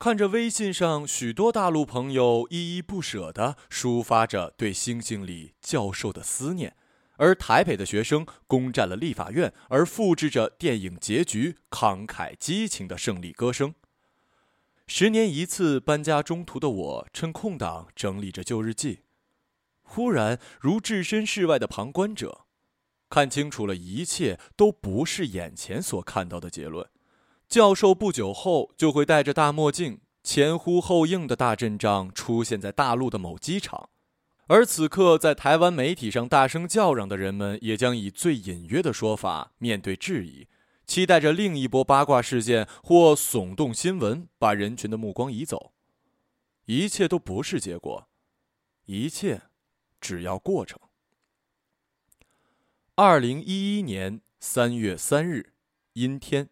看着微信上许多大陆朋友依依不舍地抒发着对星星里教授的思念，而台北的学生攻占了立法院，而复制着电影结局慷慨激情的胜利歌声。十年一次搬家中途的我，趁空档整理着旧日记，忽然如置身事外的旁观者，看清楚了一切都不是眼前所看到的结论。教授不久后就会戴着大墨镜，前呼后应的大阵仗出现在大陆的某机场，而此刻在台湾媒体上大声叫嚷的人们，也将以最隐约的说法面对质疑，期待着另一波八卦事件或耸动新闻把人群的目光移走。一切都不是结果，一切只要过程。二零一一年三月三日，阴天。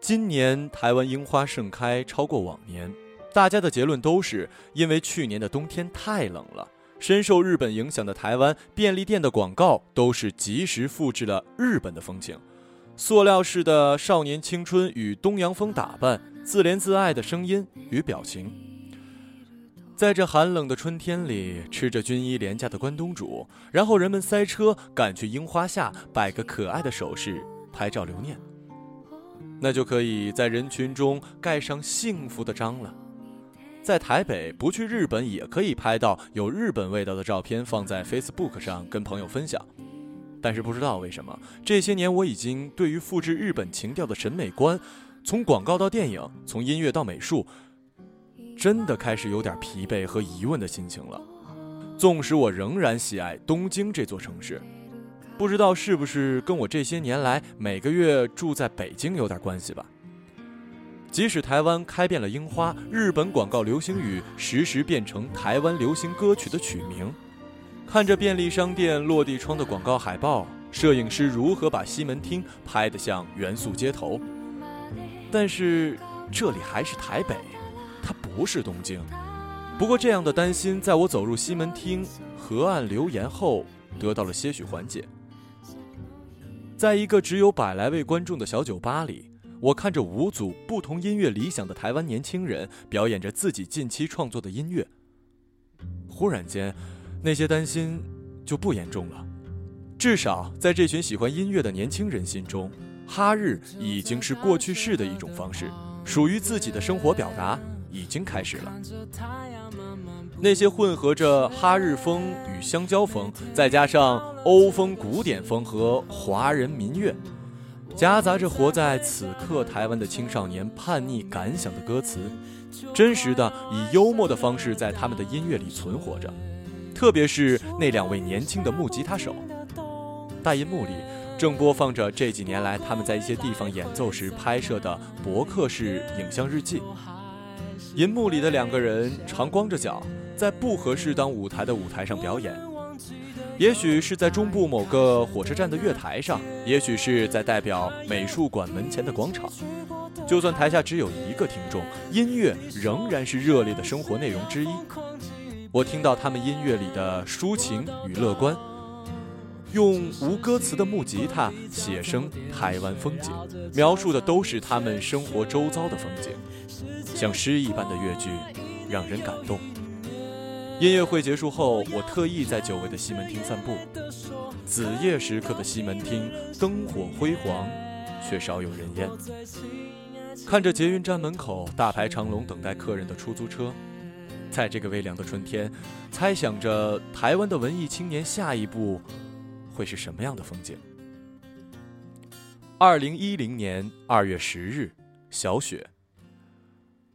今年台湾樱花盛开超过往年，大家的结论都是因为去年的冬天太冷了。深受日本影响的台湾便利店的广告都是及时复制了日本的风情，塑料式的少年青春与东洋风打扮，自怜自爱的声音与表情。在这寒冷的春天里，吃着军衣廉价的关东煮，然后人们塞车赶去樱花下摆个可爱的手势，拍照留念。那就可以在人群中盖上幸福的章了。在台北，不去日本也可以拍到有日本味道的照片，放在 Facebook 上跟朋友分享。但是不知道为什么，这些年我已经对于复制日本情调的审美观，从广告到电影，从音乐到美术，真的开始有点疲惫和疑问的心情了。纵使我仍然喜爱东京这座城市。不知道是不是跟我这些年来每个月住在北京有点关系吧？即使台湾开遍了樱花，日本广告流行语时时变成台湾流行歌曲的曲名。看着便利商店落地窗的广告海报，摄影师如何把西门町拍得像元素街头。但是这里还是台北，它不是东京。不过这样的担心，在我走入西门町河岸留言后，得到了些许缓解。在一个只有百来位观众的小酒吧里，我看着五组不同音乐理想的台湾年轻人表演着自己近期创作的音乐。忽然间，那些担心就不严重了。至少在这群喜欢音乐的年轻人心中，哈日已经是过去式的一种方式，属于自己的生活表达已经开始了。那些混合着哈日风与香蕉风，再加上欧风古典风和华人民乐，夹杂着活在此刻台湾的青少年叛逆感想的歌词，真实的以幽默的方式在他们的音乐里存活着。特别是那两位年轻的木吉他手，大银幕里正播放着这几年来他们在一些地方演奏时拍摄的博客式影像日记。银幕里的两个人常光着脚。在不合适当舞台的舞台上表演，也许是在中部某个火车站的月台上，也许是在代表美术馆门前的广场。就算台下只有一个听众，音乐仍然是热烈的生活内容之一。我听到他们音乐里的抒情与乐观，用无歌词的木吉他写生台湾风景，描述的都是他们生活周遭的风景，像诗一般的乐句，让人感动。音乐会结束后，我特意在久违的西门町散步。子夜时刻的西门町，灯火辉煌，却少有人烟。看着捷运站门口大排长龙等待客人的出租车，在这个微凉的春天，猜想着台湾的文艺青年下一步会是什么样的风景。二零一零年二月十日，小雪。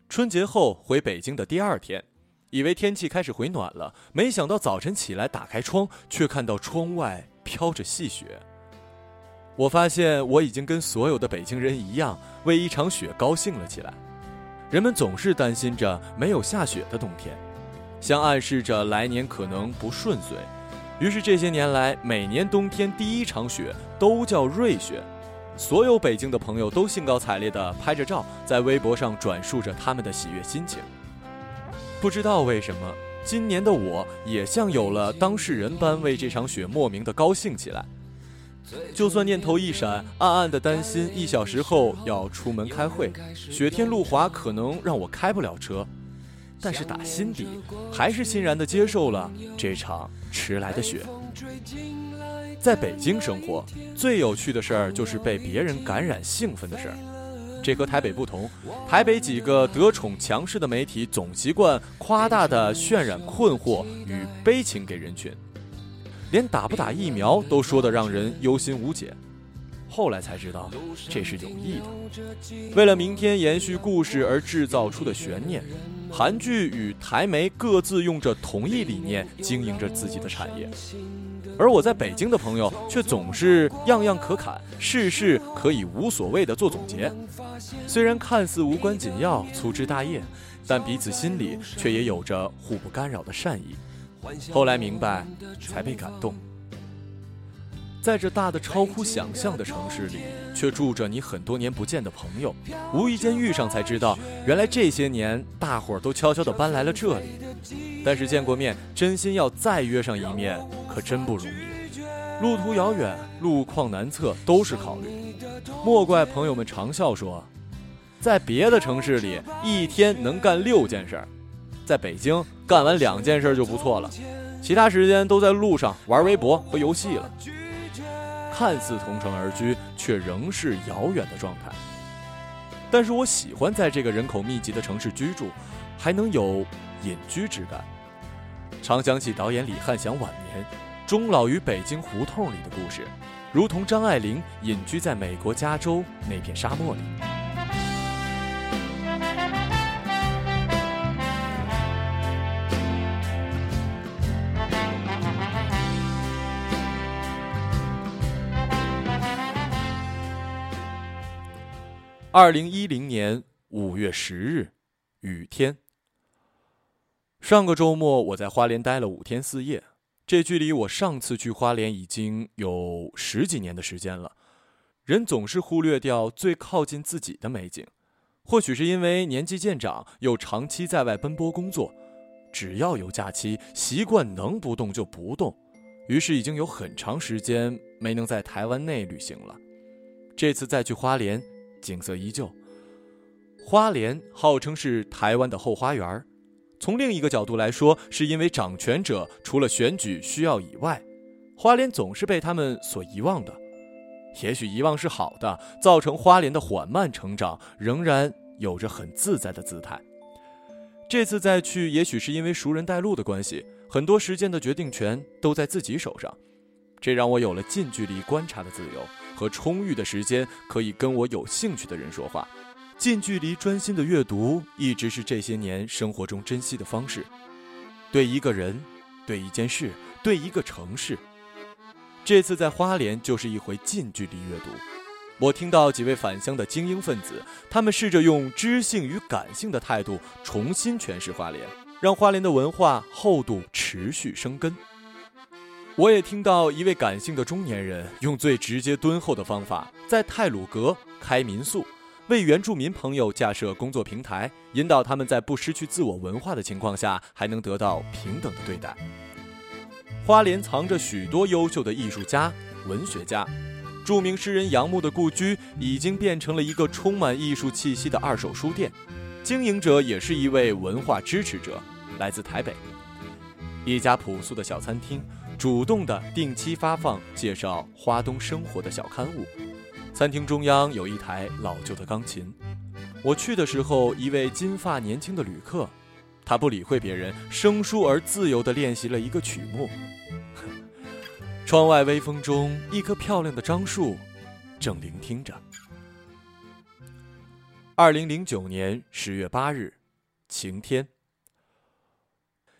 春节后回北京的第二天。以为天气开始回暖了，没想到早晨起来打开窗，却看到窗外飘着细雪。我发现我已经跟所有的北京人一样，为一场雪高兴了起来。人们总是担心着没有下雪的冬天，像暗示着来年可能不顺遂。于是这些年来，每年冬天第一场雪都叫瑞雪。所有北京的朋友都兴高采烈地拍着照，在微博上转述着他们的喜悦心情。不知道为什么，今年的我也像有了当事人般为这场雪莫名的高兴起来。就算念头一闪，暗暗的担心一小时后要出门开会，雪天路滑，可能让我开不了车，但是打心底还是欣然的接受了这场迟来的雪。在北京生活，最有趣的事儿就是被别人感染兴奋的事儿。这和台北不同，台北几个得宠强势的媒体总习惯夸大的渲染困惑与悲情给人群，连打不打疫苗都说得让人忧心无解。后来才知道，这是有意的，为了明天延续故事而制造出的悬念。韩剧与台媒各自用着同一理念经营着自己的产业。而我在北京的朋友却总是样样可砍，事事可以无所谓的做总结。虽然看似无关紧要、粗枝大叶，但彼此心里却也有着互不干扰的善意。后来明白，才被感动。在这大的超乎想象的城市里，却住着你很多年不见的朋友。无意间遇上，才知道原来这些年大伙儿都悄悄地搬来了这里。但是见过面，真心要再约上一面。可真不容易，路途遥远，路况难测，都是考虑。莫怪朋友们常笑说，在别的城市里一天能干六件事儿，在北京干完两件事就不错了，其他时间都在路上玩微博和游戏了。看似同城而居，却仍是遥远的状态。但是我喜欢在这个人口密集的城市居住，还能有隐居之感。常想起导演李翰祥晚年。终老于北京胡同里的故事，如同张爱玲隐居在美国加州那片沙漠里。二零一零年五月十日，雨天。上个周末我在花莲待了五天四夜。这距离我上次去花莲已经有十几年的时间了，人总是忽略掉最靠近自己的美景，或许是因为年纪渐长，又长期在外奔波工作，只要有假期，习惯能不动就不动，于是已经有很长时间没能在台湾内旅行了。这次再去花莲，景色依旧。花莲号称是台湾的后花园儿。从另一个角度来说，是因为掌权者除了选举需要以外，花莲总是被他们所遗忘的。也许遗忘是好的，造成花莲的缓慢成长，仍然有着很自在的姿态。这次再去，也许是因为熟人带路的关系，很多时间的决定权都在自己手上，这让我有了近距离观察的自由和充裕的时间，可以跟我有兴趣的人说话。近距离专心的阅读，一直是这些年生活中珍惜的方式。对一个人，对一件事，对一个城市。这次在花莲就是一回近距离阅读。我听到几位返乡的精英分子，他们试着用知性与感性的态度重新诠释花莲，让花莲的文化厚度持续生根。我也听到一位感性的中年人，用最直接敦厚的方法，在泰鲁阁开民宿。为原住民朋友架设工作平台，引导他们在不失去自我文化的情况下，还能得到平等的对待。花莲藏着许多优秀的艺术家、文学家，著名诗人杨牧的故居已经变成了一个充满艺术气息的二手书店，经营者也是一位文化支持者，来自台北。一家朴素的小餐厅，主动的定期发放介绍花东生活的小刊物。餐厅中央有一台老旧的钢琴，我去的时候，一位金发年轻的旅客，他不理会别人，生疏而自由地练习了一个曲目。窗外微风中，一棵漂亮的樟树，正聆听着。二零零九年十月八日，晴天。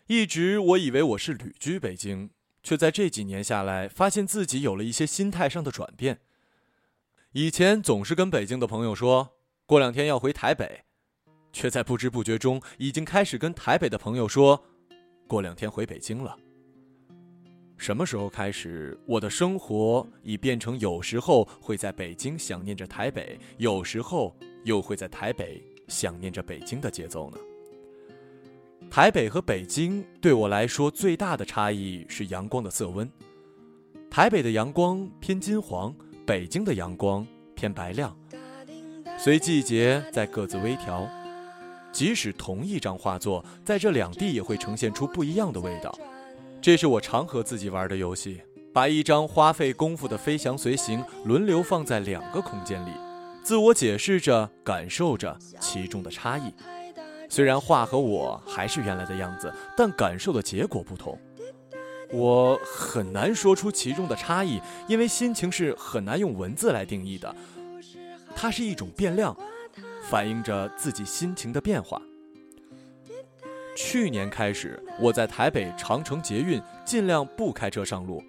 一直我以为我是旅居北京，却在这几年下来，发现自己有了一些心态上的转变。以前总是跟北京的朋友说过两天要回台北，却在不知不觉中已经开始跟台北的朋友说过两天回北京了。什么时候开始，我的生活已变成有时候会在北京想念着台北，有时候又会在台北想念着北京的节奏呢？台北和北京对我来说最大的差异是阳光的色温。台北的阳光偏金黄，北京的阳光偏白亮，随季节在各自微调。即使同一张画作，在这两地也会呈现出不一样的味道。这是我常和自己玩的游戏，把一张花费功夫的飞翔随行轮流放在两个空间里，自我解释着，感受着其中的差异。虽然画和我还是原来的样子，但感受的结果不同。我很难说出其中的差异，因为心情是很难用文字来定义的，它是一种变量。反映着自己心情的变化。去年开始，我在台北长城捷运尽量不开车上路。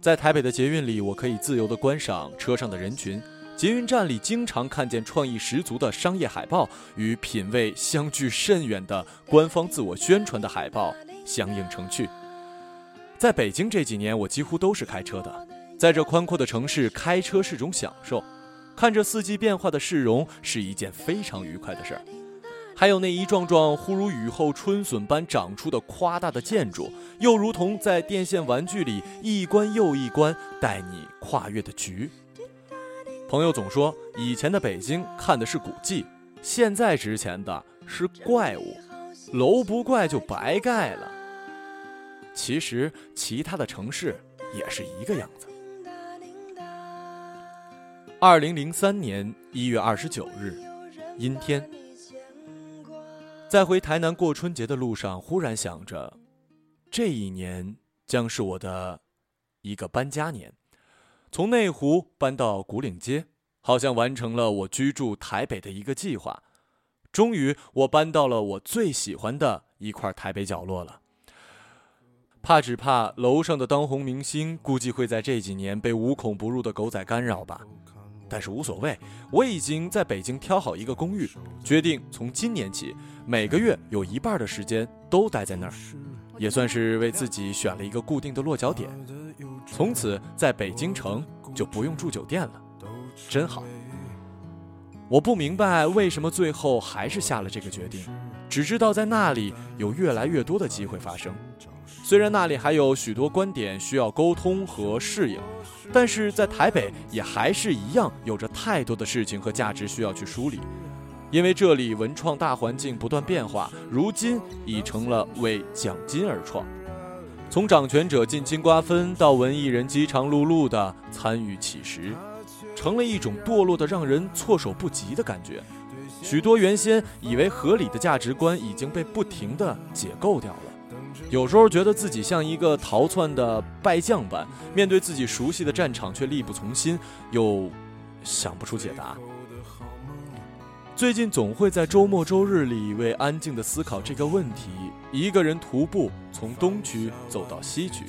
在台北的捷运里，我可以自由地观赏车上的人群。捷运站里经常看见创意十足的商业海报与品味相距甚远的官方自我宣传的海报相映成趣。在北京这几年，我几乎都是开车的。在这宽阔的城市，开车是种享受。看着四季变化的市容是一件非常愉快的事儿，还有那一幢幢忽如雨后春笋般长出的夸大的建筑，又如同在电线玩具里一关又一关带你跨越的局。朋友总说以前的北京看的是古迹，现在值钱的是怪物，楼不怪就白盖了。其实其他的城市也是一个样子。二零零三年一月二十九日，阴天。在回台南过春节的路上，忽然想着，这一年将是我的一个搬家年。从内湖搬到古岭街，好像完成了我居住台北的一个计划。终于，我搬到了我最喜欢的一块台北角落了。怕只怕楼上的当红明星，估计会在这几年被无孔不入的狗仔干扰吧。但是无所谓，我已经在北京挑好一个公寓，决定从今年起每个月有一半的时间都待在那儿，也算是为自己选了一个固定的落脚点。从此在北京城就不用住酒店了，真好。我不明白为什么最后还是下了这个决定，只知道在那里有越来越多的机会发生。虽然那里还有许多观点需要沟通和适应，但是在台北也还是一样有着太多的事情和价值需要去梳理，因为这里文创大环境不断变化，如今已成了为奖金而创，从掌权者进京瓜分到文艺人饥肠辘辘的参与乞食，成了一种堕落的让人措手不及的感觉。许多原先以为合理的价值观已经被不停地解构掉了。有时候觉得自己像一个逃窜的败将般，面对自己熟悉的战场却力不从心，又想不出解答。最近总会在周末周日里为安静的思考这个问题，一个人徒步从东区走到西区，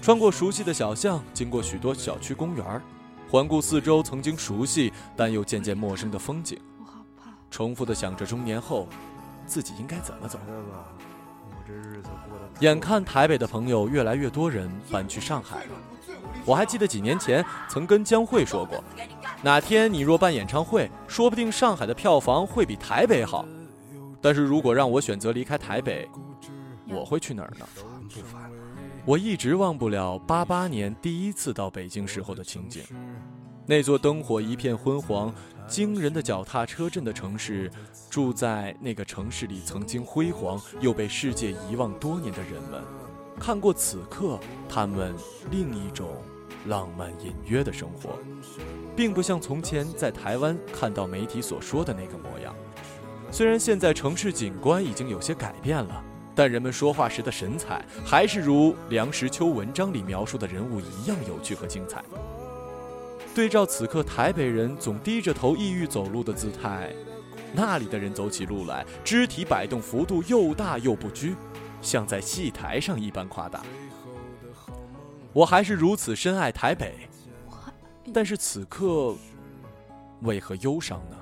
穿过熟悉的小巷，经过许多小区公园，环顾四周曾经熟悉但又渐渐陌生的风景，重复的想着中年后自己应该怎么走。眼看台北的朋友越来越多人搬去上海了，我还记得几年前曾跟江慧说过，哪天你若办演唱会，说不定上海的票房会比台北好。但是如果让我选择离开台北，我会去哪儿呢？我一直忘不了八八年第一次到北京时候的情景，那座灯火一片昏黄。惊人的脚踏车镇的城市，住在那个城市里曾经辉煌又被世界遗忘多年的人们，看过此刻他们另一种浪漫隐约的生活，并不像从前在台湾看到媒体所说的那个模样。虽然现在城市景观已经有些改变了，但人们说话时的神采还是如梁实秋文章里描述的人物一样有趣和精彩。对照此刻台北人总低着头抑郁走路的姿态，那里的人走起路来，肢体摆动幅度又大又不拘，像在戏台上一般夸大。我还是如此深爱台北，但是此刻为何忧伤呢？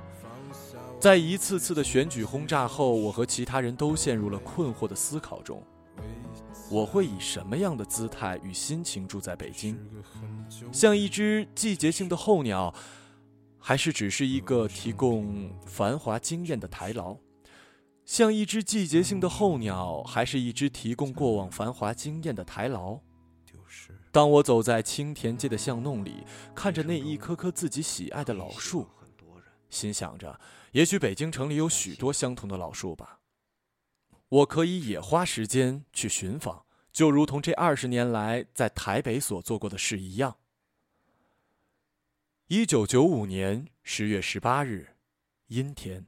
在一次次的选举轰炸后，我和其他人都陷入了困惑的思考中。我会以什么样的姿态与心情住在北京？像一只季节性的候鸟，还是只是一个提供繁华经验的台牢？像一只季节性的候鸟，还是一只提供过往繁华经验的台牢？当我走在青田街的巷弄里，看着那一棵棵自己喜爱的老树，心想着，也许北京城里有许多相同的老树吧。我可以也花时间去寻访，就如同这二十年来在台北所做过的事一样。一九九五年十月十八日，阴天。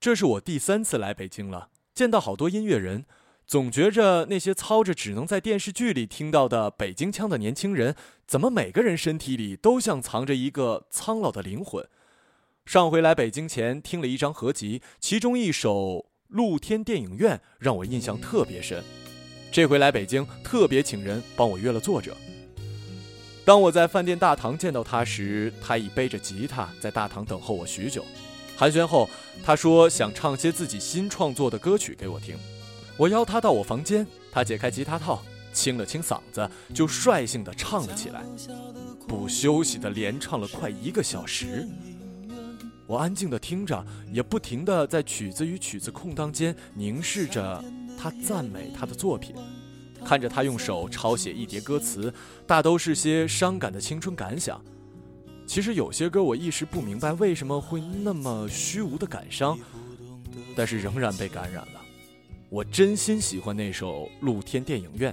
这是我第三次来北京了，见到好多音乐人。总觉着那些操着只能在电视剧里听到的北京腔的年轻人，怎么每个人身体里都像藏着一个苍老的灵魂？上回来北京前听了一张合集，其中一首《露天电影院》让我印象特别深。这回来北京，特别请人帮我约了作者。当我在饭店大堂见到他时，他已背着吉他在大堂等候我许久。寒暄后，他说想唱些自己新创作的歌曲给我听。我邀他到我房间，他解开吉他套，清了清嗓子，就率性地唱了起来，不休息地连唱了快一个小时。我安静地听着，也不停地在曲子与曲子空档间凝视着他赞美他的作品，看着他用手抄写一叠歌词，大都是些伤感的青春感想。其实有些歌我一时不明白为什么会那么虚无的感伤，但是仍然被感染了。我真心喜欢那首《露天电影院》，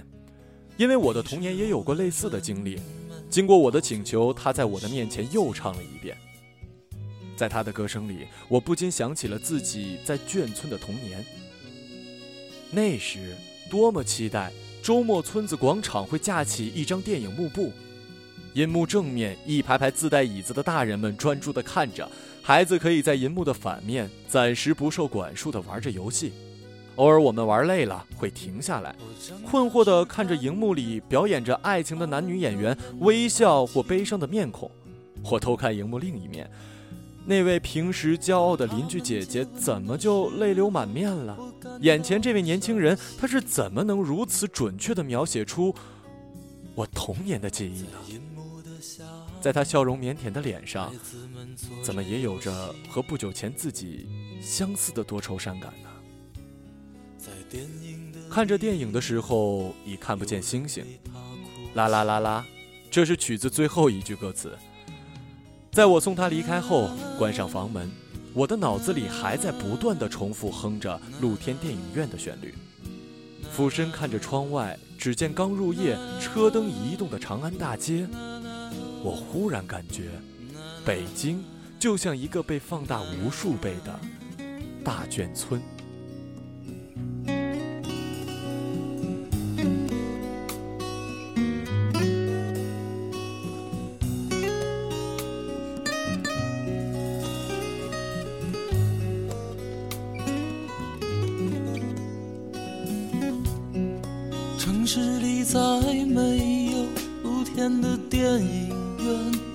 因为我的童年也有过类似的经历。经过我的请求，他在我的面前又唱了一遍。在他的歌声里，我不禁想起了自己在眷村的童年。那时多么期待周末村子广场会架起一张电影幕布，银幕正面一排排自带椅子的大人们专注地看着，孩子可以在银幕的反面暂时不受管束地玩着游戏。偶尔我们玩累了，会停下来，困惑地看着荧幕里表演着爱情的男女演员微笑或悲伤的面孔，或偷看荧幕另一面，那位平时骄傲的邻居姐姐怎么就泪流满面了？眼前这位年轻人，他是怎么能如此准确地描写出我童年的记忆呢？在他笑容腼腆的脸上，怎么也有着和不久前自己相似的多愁善感呢？看着电影的时候，已看不见星星。啦啦啦啦，这是曲子最后一句歌词。在我送他离开后，关上房门，我的脑子里还在不断的重复哼着露天电影院的旋律。俯身看着窗外，只见刚入夜、车灯移动的长安大街，我忽然感觉，北京就像一个被放大无数倍的大眷村。城市里再没有露天的电影院。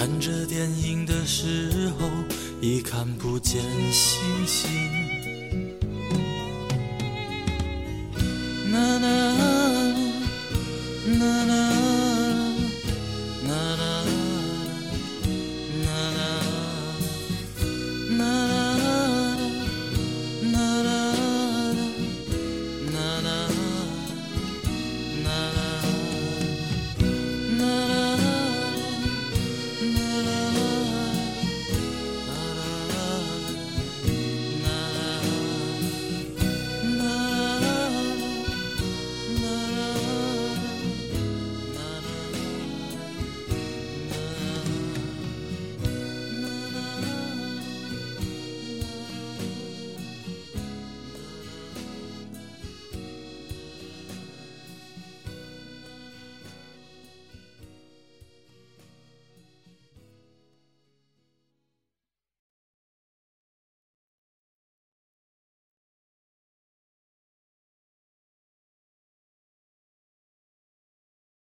看着电影的时候。已看不见星星。